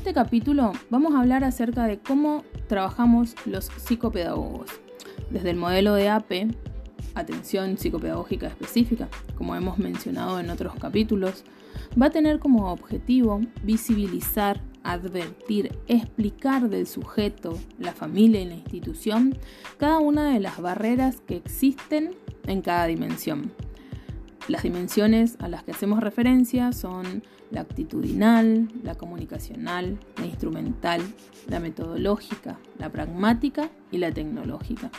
este capítulo vamos a hablar acerca de cómo trabajamos los psicopedagogos, desde el modelo de APE, atención psicopedagógica específica, como hemos mencionado en otros capítulos, va a tener como objetivo visibilizar, advertir, explicar del sujeto, la familia y la institución cada una de las barreras que existen en cada dimensión. Las dimensiones a las que hacemos referencia son la actitudinal, la comunicacional, la instrumental, la metodológica, la pragmática y la tecnológica.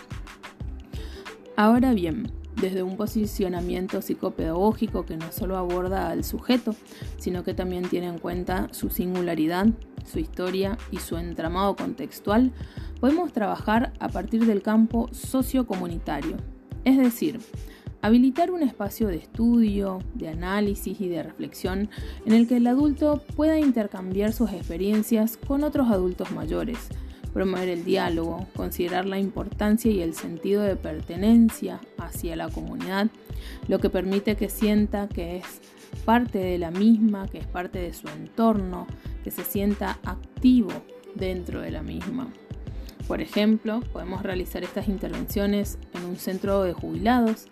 Ahora bien, desde un posicionamiento psicopedagógico que no solo aborda al sujeto, sino que también tiene en cuenta su singularidad, su historia y su entramado contextual, podemos trabajar a partir del campo sociocomunitario, es decir, habilitar un espacio de estudio, de análisis y de reflexión en el que el adulto pueda intercambiar sus experiencias con otros adultos mayores, promover el diálogo, considerar la importancia y el sentido de pertenencia hacia la comunidad, lo que permite que sienta que es parte de la misma, que es parte de su entorno, que se sienta activo dentro de la misma. Por ejemplo, podemos realizar estas intervenciones en un centro de jubilados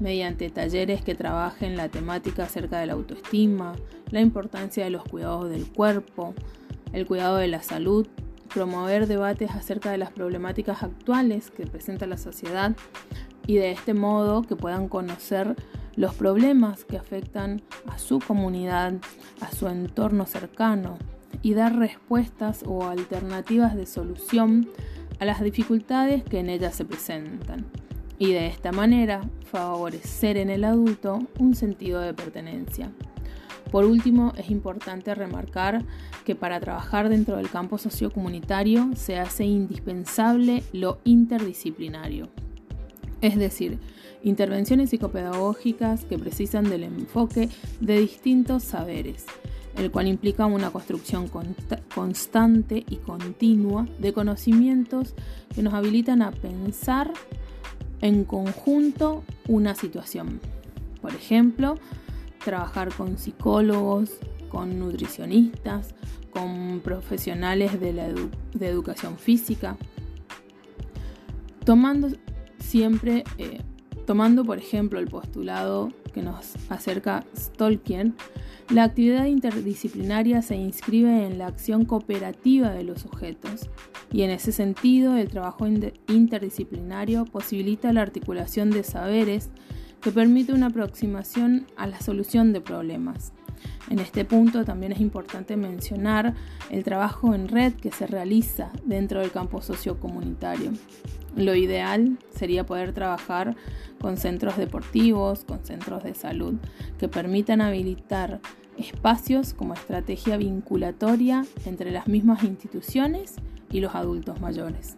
mediante talleres que trabajen la temática acerca de la autoestima, la importancia de los cuidados del cuerpo, el cuidado de la salud promover debates acerca de las problemáticas actuales que presenta la sociedad y de este modo que puedan conocer los problemas que afectan a su comunidad, a su entorno cercano y dar respuestas o alternativas de solución a las dificultades que en ellas se presentan. Y de esta manera favorecer en el adulto un sentido de pertenencia. Por último, es importante remarcar que para trabajar dentro del campo sociocomunitario se hace indispensable lo interdisciplinario, es decir, intervenciones psicopedagógicas que precisan del enfoque de distintos saberes, el cual implica una construcción constante y continua de conocimientos que nos habilitan a pensar en conjunto una situación. Por ejemplo, trabajar con psicólogos, con nutricionistas, con profesionales de, la de educación física, tomando siempre, eh, tomando por ejemplo el postulado que nos acerca Stolkien, la actividad interdisciplinaria se inscribe en la acción cooperativa de los sujetos y en ese sentido el trabajo interdisciplinario posibilita la articulación de saberes que permite una aproximación a la solución de problemas. En este punto también es importante mencionar el trabajo en red que se realiza dentro del campo sociocomunitario. Lo ideal sería poder trabajar con centros deportivos, con centros de salud, que permitan habilitar espacios como estrategia vinculatoria entre las mismas instituciones y los adultos mayores.